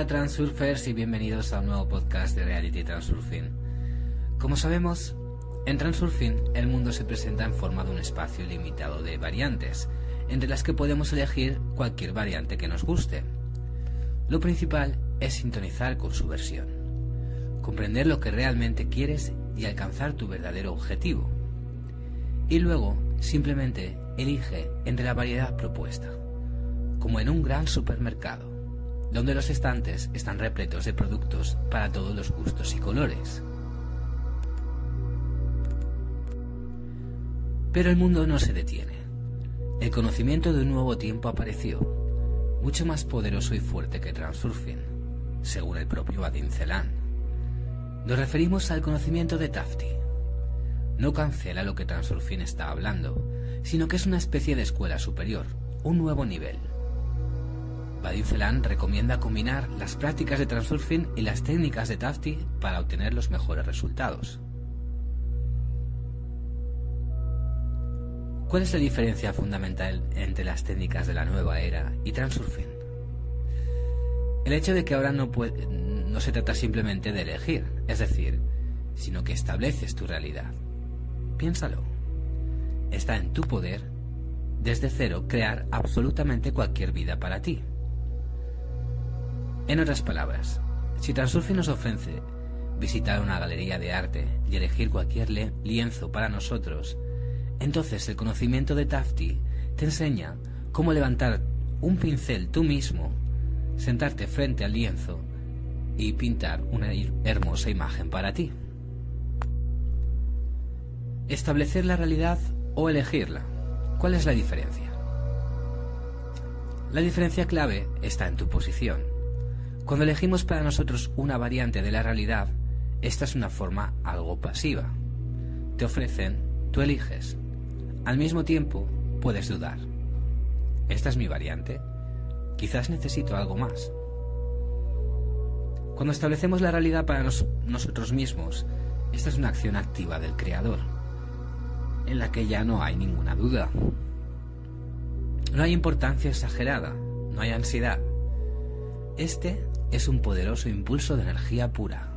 Hola, Transurfers y bienvenidos a un nuevo podcast de Reality Transurfing. Como sabemos, en Transurfing el mundo se presenta en forma de un espacio limitado de variantes, entre las que podemos elegir cualquier variante que nos guste. Lo principal es sintonizar con su versión, comprender lo que realmente quieres y alcanzar tu verdadero objetivo. Y luego, simplemente elige entre la variedad propuesta, como en un gran supermercado donde los estantes están repletos de productos para todos los gustos y colores. Pero el mundo no se detiene. El conocimiento de un nuevo tiempo apareció, mucho más poderoso y fuerte que Transurfing, según el propio Vadim Celan. Nos referimos al conocimiento de Tafti. No cancela lo que Transurfing está hablando, sino que es una especie de escuela superior, un nuevo nivel Vadim Celan recomienda combinar las prácticas de Transurfing y las técnicas de Tafti para obtener los mejores resultados. ¿Cuál es la diferencia fundamental entre las técnicas de la nueva era y Transurfing? El hecho de que ahora no, no se trata simplemente de elegir, es decir, sino que estableces tu realidad. Piénsalo. Está en tu poder, desde cero, crear absolutamente cualquier vida para ti. En otras palabras, si Transurfing nos ofrece visitar una galería de arte y elegir cualquier lienzo para nosotros, entonces el conocimiento de Tafti te enseña cómo levantar un pincel tú mismo, sentarte frente al lienzo y pintar una hermosa imagen para ti. Establecer la realidad o elegirla. ¿Cuál es la diferencia? La diferencia clave está en tu posición. Cuando elegimos para nosotros una variante de la realidad, esta es una forma algo pasiva. Te ofrecen, tú eliges. Al mismo tiempo, puedes dudar. ¿Esta es mi variante? Quizás necesito algo más. Cuando establecemos la realidad para nosotros mismos, esta es una acción activa del Creador, en la que ya no hay ninguna duda. No hay importancia exagerada, no hay ansiedad. Este es un poderoso impulso de energía pura.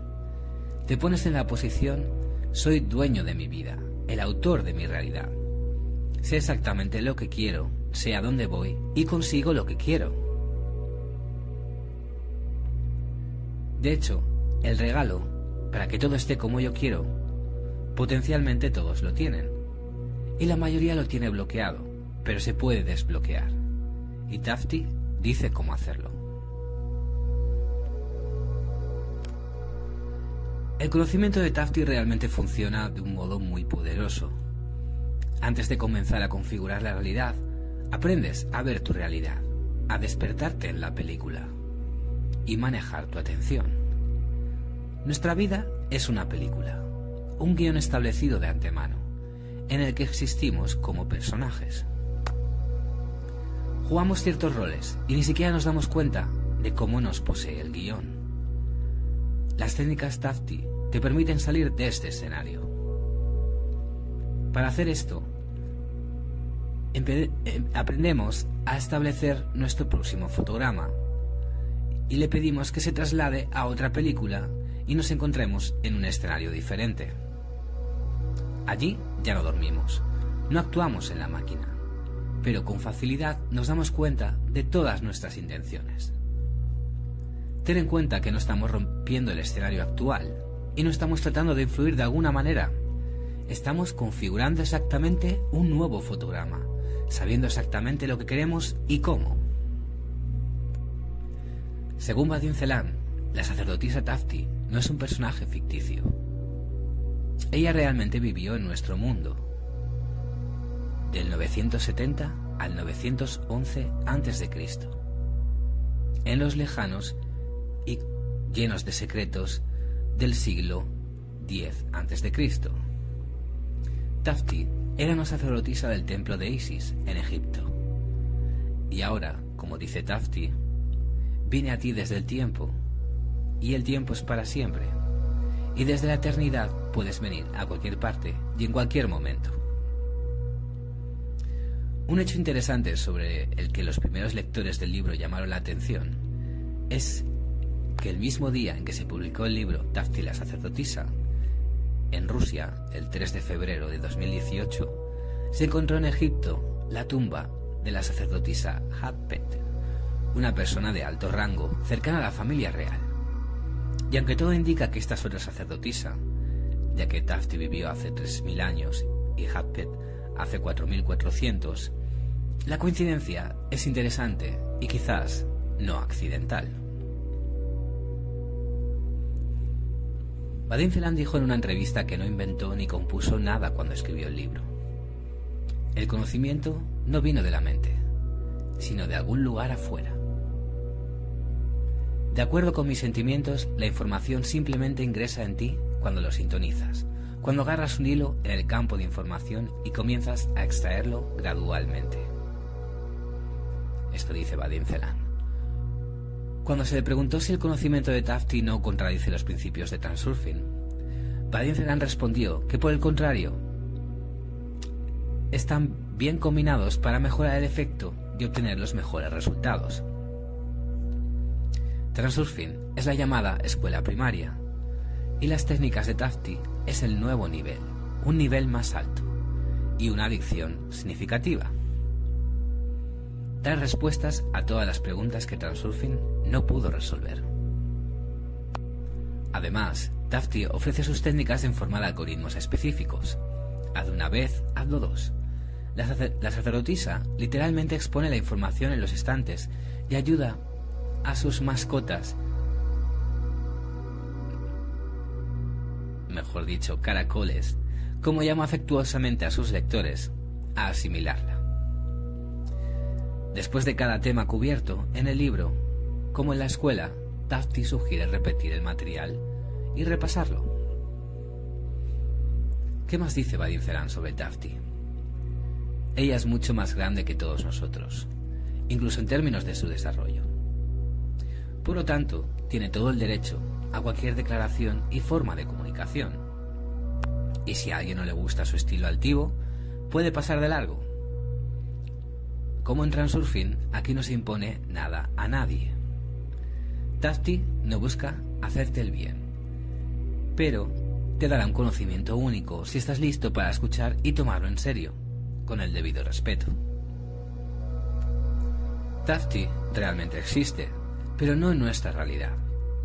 Te pones en la posición, soy dueño de mi vida, el autor de mi realidad. Sé exactamente lo que quiero, sé a dónde voy y consigo lo que quiero. De hecho, el regalo, para que todo esté como yo quiero, potencialmente todos lo tienen. Y la mayoría lo tiene bloqueado, pero se puede desbloquear. Y Tafti dice cómo hacerlo. El conocimiento de Tafti realmente funciona de un modo muy poderoso. Antes de comenzar a configurar la realidad, aprendes a ver tu realidad, a despertarte en la película y manejar tu atención. Nuestra vida es una película, un guion establecido de antemano, en el que existimos como personajes. Jugamos ciertos roles y ni siquiera nos damos cuenta de cómo nos posee el guion. Las técnicas Tafti te permiten salir de este escenario. Para hacer esto, em, aprendemos a establecer nuestro próximo fotograma y le pedimos que se traslade a otra película y nos encontremos en un escenario diferente. Allí ya no dormimos, no actuamos en la máquina, pero con facilidad nos damos cuenta de todas nuestras intenciones. Ten en cuenta que no estamos rompiendo el escenario actual, y no estamos tratando de influir de alguna manera. Estamos configurando exactamente un nuevo fotograma, sabiendo exactamente lo que queremos y cómo. Según Vadim Celan, la sacerdotisa Tafti no es un personaje ficticio. Ella realmente vivió en nuestro mundo. Del 970 al 911 a.C. En los lejanos y llenos de secretos del siglo X a.C. Tafti era una sacerdotisa del templo de Isis en Egipto. Y ahora, como dice Tafti, vine a ti desde el tiempo, y el tiempo es para siempre, y desde la eternidad puedes venir a cualquier parte y en cualquier momento. Un hecho interesante sobre el que los primeros lectores del libro llamaron la atención es que el mismo día en que se publicó el libro Tafti la sacerdotisa, en Rusia, el 3 de febrero de 2018, se encontró en Egipto la tumba de la sacerdotisa Hatpet, una persona de alto rango cercana a la familia real. Y aunque todo indica que esta es otra sacerdotisa, ya que Tafti vivió hace 3.000 años y Hatpet hace 4.400, la coincidencia es interesante y quizás no accidental. Vadim Zeland dijo en una entrevista que no inventó ni compuso nada cuando escribió el libro. El conocimiento no vino de la mente, sino de algún lugar afuera. De acuerdo con mis sentimientos, la información simplemente ingresa en ti cuando lo sintonizas, cuando agarras un hilo en el campo de información y comienzas a extraerlo gradualmente. Esto dice Vadim Zeland. Cuando se le preguntó si el conocimiento de Tafti no contradice los principios de Transurfing, Vadim Zeland respondió que por el contrario, están bien combinados para mejorar el efecto y obtener los mejores resultados. Transurfing es la llamada escuela primaria y las técnicas de Tafti es el nuevo nivel, un nivel más alto y una adicción significativa. Da respuestas a todas las preguntas que Transurfing no pudo resolver. Además, Tafti ofrece sus técnicas en forma de algoritmos específicos. Haz una vez, hazlo dos. La, sacerdotisa literalmente expone la información en los estantes y ayuda a sus mascotas, mejor dicho, caracoles, como llama afectuosamente a sus lectores, a asimilarla. Después de cada tema cubierto en el libro, como en la escuela, Tafti sugiere repetir el material y repasarlo. ¿Qué más dice Vadim sobre Tafti? Ella es mucho más grande que todos nosotros, incluso en términos de su desarrollo. Por lo tanto, tiene todo el derecho a cualquier declaración y forma de comunicación. Y si a alguien no le gusta su estilo altivo, puede pasar de largo. Como en Transurfing, aquí no se impone nada a nadie. Tafti no busca hacerte el bien, pero te dará un conocimiento único si estás listo para escuchar y tomarlo en serio con el debido respeto. Tafti realmente existe, pero no en nuestra realidad.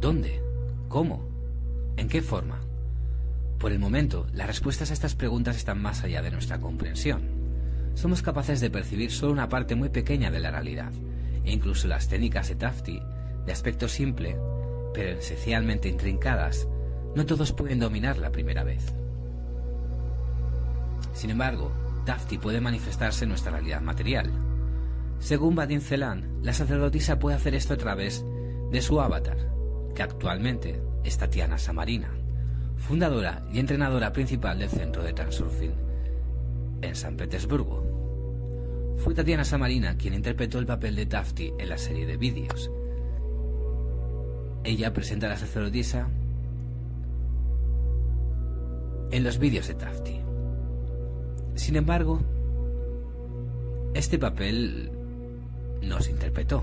¿Dónde? ¿Cómo? ¿En qué forma? Por el momento, las respuestas a estas preguntas están más allá de nuestra comprensión. Somos capaces de percibir solo una parte muy pequeña de la realidad, e incluso las técnicas de Tafti, de aspecto simple, pero esencialmente intrincadas, no todos pueden dominar la primera vez. Sin embargo, Tafti puede manifestarse en nuestra realidad material. Según Badin Celan, la sacerdotisa puede hacer esto a través de su avatar, que actualmente es Tatiana Samarina, fundadora y entrenadora principal del centro de Transurfing en San Petersburgo. Fue Tatiana Samarina quien interpretó el papel de Tafti en la serie de vídeos. Ella presenta a la sacerdotisa en los vídeos de Tafti. Sin embargo, este papel no se interpretó.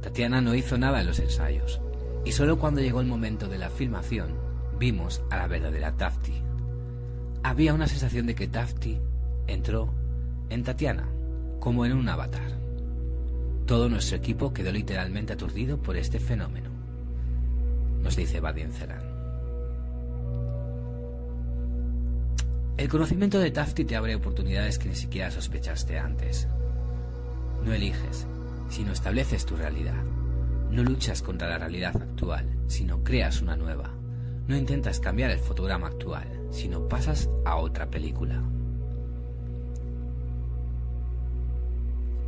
Tatiana no hizo nada en los ensayos, y solo cuando llegó el momento de la filmación vimos a la verdadera Tafti. Había una sensación de que Tafti entró en Tatiana, como en un avatar. Todo nuestro equipo quedó literalmente aturdido por este fenómeno, nos dice Badien Ceran. El conocimiento de Tafti te abre oportunidades que ni siquiera sospechaste antes. No eliges, sino estableces tu realidad. No luchas contra la realidad actual, sino creas una nueva. No intentas cambiar el fotograma actual, sino pasas a otra película.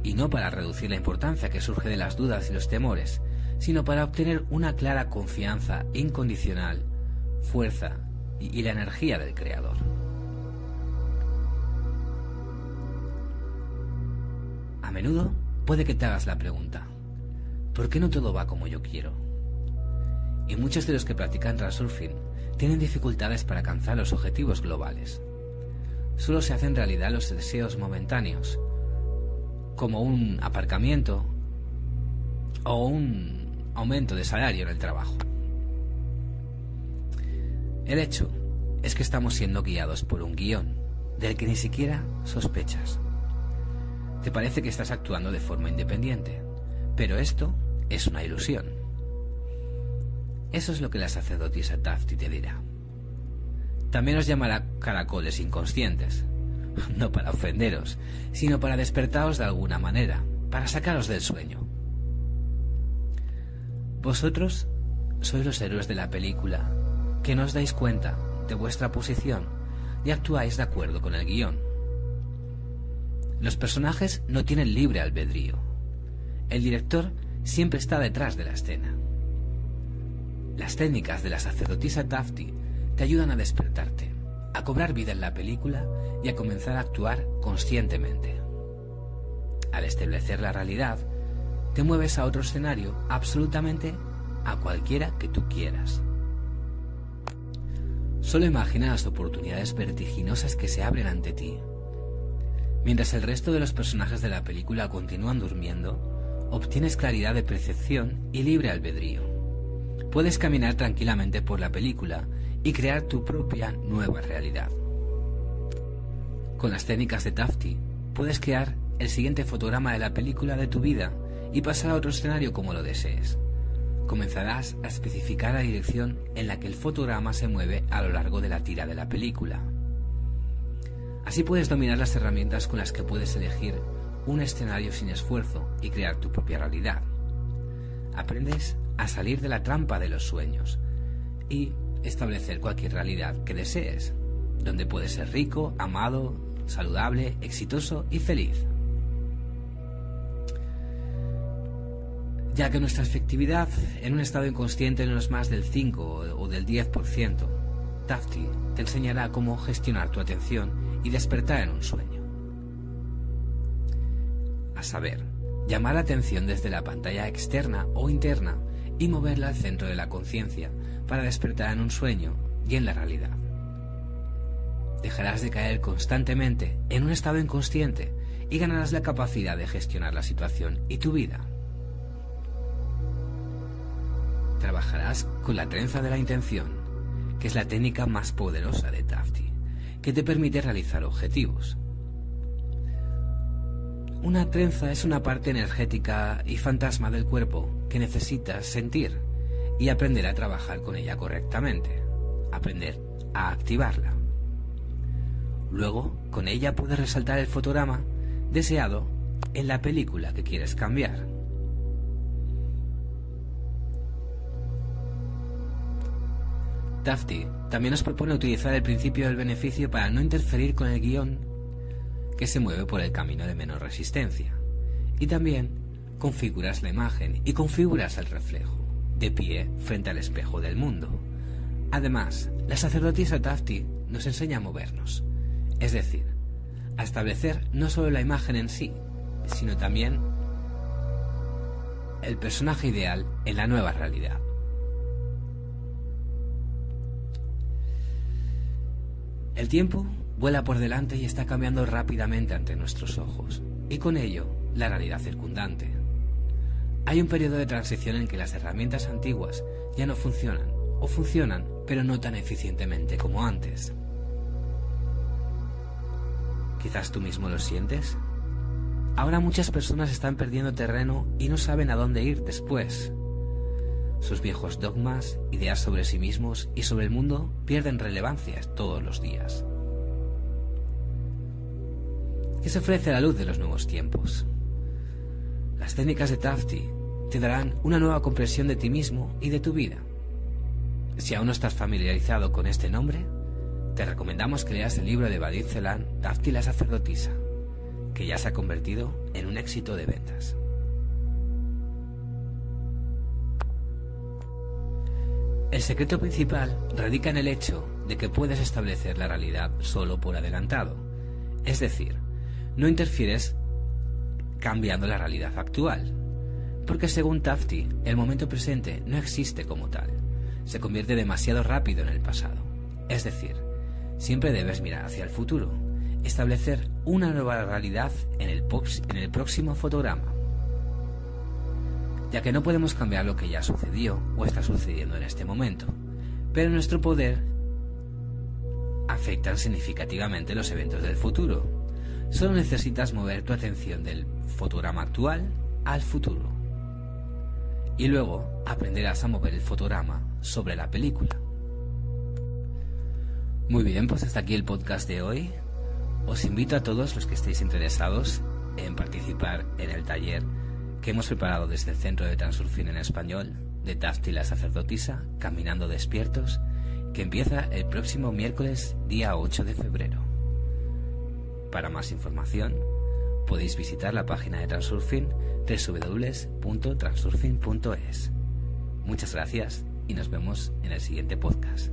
Y no para reducir la importancia que surge de las dudas y los temores, sino para obtener una clara confianza incondicional, fuerza y, la energía del Creador. A menudo puede que te hagas la pregunta, ¿por qué no todo va como yo quiero? Y muchos de los que practican transurfing tienen dificultades para alcanzar los objetivos globales. Solo se hacen realidad los deseos momentáneos, como un aparcamiento o un aumento de salario en el trabajo. El hecho es que estamos siendo guiados por un guion del que ni siquiera sospechas. Te parece que estás actuando de forma independiente, pero esto es una ilusión. Eso es lo que la sacerdotisa Tafti te dirá. También os llamará caracoles inconscientes, no para ofenderos, sino para despertaros de alguna manera, para sacaros del sueño. Vosotros sois los héroes de la película, que no os dais cuenta de vuestra posición y actuáis de acuerdo con el guion. Los personajes no tienen libre albedrío. El director siempre está detrás de la escena. Las técnicas de la sacerdotisa Tafti te ayudan a despertarte, a cobrar vida en la película y a comenzar a actuar conscientemente. Al establecer la realidad, te mueves a otro escenario absolutamente a cualquiera que tú quieras. Solo imagina las oportunidades vertiginosas que se abren ante ti. Mientras el resto de los personajes de la película continúan durmiendo, obtienes claridad de percepción y libre albedrío. Puedes caminar tranquilamente por la película y crear tu propia nueva realidad. Con las técnicas de Tafti, puedes crear el siguiente fotograma de la película de tu vida y pasar a otro escenario como lo desees. Comenzarás a especificar la dirección en la que el fotograma se mueve a lo largo de la tira de la película. Así puedes dominar las herramientas con las que puedes elegir un escenario sin esfuerzo y crear tu propia realidad. Aprendes a salir de la trampa de los sueños y establecer cualquier realidad que desees, donde puedes ser rico, amado, saludable, exitoso y feliz. Ya que nuestra efectividad en un estado inconsciente no es más del 5 o del 10%, Tafti te enseñará cómo gestionar tu atención y despertar en un sueño. A saber, llamar la atención desde la pantalla externa o interna y moverla al centro de la conciencia para despertar en un sueño y en la realidad. Dejarás de caer constantemente en un estado inconsciente y ganarás la capacidad de gestionar la situación y tu vida. Trabajarás con la trenza de la intención, que es la técnica más poderosa de Tafti, que te permite realizar objetivos. Una trenza es una parte energética y fantasma del cuerpo que necesitas sentir y aprender a trabajar con ella correctamente, aprender a activarla. Luego, con ella puedes resaltar el fotograma deseado en la película que quieres cambiar. Dafty también nos propone utilizar el principio del beneficio para no interferir con el guion que se mueve por el camino de menor resistencia. Y también configuras la imagen y configuras el reflejo de pie frente al espejo del mundo. Además, la sacerdotisa Tafti nos enseña a movernos, es decir, a establecer no solo la imagen en sí, sino también el personaje ideal en la nueva realidad. El tiempo vuela por delante y está cambiando rápidamente ante nuestros ojos, y con ello la realidad circundante. Hay un periodo de transición en que las herramientas antiguas ya no funcionan, o funcionan, pero no tan eficientemente como antes. Quizás tú mismo lo sientes. Ahora muchas personas están perdiendo terreno y no saben a dónde ir después. Sus viejos dogmas, ideas sobre sí mismos y sobre el mundo pierden relevancia todos los días. ¿Qué se ofrece a la luz de los nuevos tiempos? Las técnicas de Tafti te darán una nueva comprensión de ti mismo y de tu vida. Si aún no estás familiarizado con este nombre, te recomendamos que leas el libro de Badid Celan, Tafti la sacerdotisa, que ya se ha convertido en un éxito de ventas. El secreto principal radica en el hecho de que puedes establecer la realidad solo por adelantado, es decir, no interfieres cambiando la realidad actual. Porque según Tafti, el momento presente no existe como tal, se convierte demasiado rápido en el pasado. Es decir, siempre debes mirar hacia el futuro, establecer una nueva realidad en el, próximo fotograma. ya que no podemos cambiar lo que ya sucedió o está sucediendo en este momento, pero nuestro poder afecta significativamente los eventos del futuro. Solo necesitas mover tu atención del fotograma actual al futuro. Y luego aprenderás a mover el fotograma sobre la película. Muy bien, pues hasta aquí el podcast de hoy. Os invito a todos los que estéis interesados en participar en el taller que hemos preparado desde el Centro de Transurfing en Español de Dafti la sacerdotisa, Caminando Despiertos, que empieza el próximo miércoles día 8 de febrero. Para más información, podéis visitar la página de Transurfing www.transurfing.es. Muchas gracias y nos vemos en el siguiente podcast.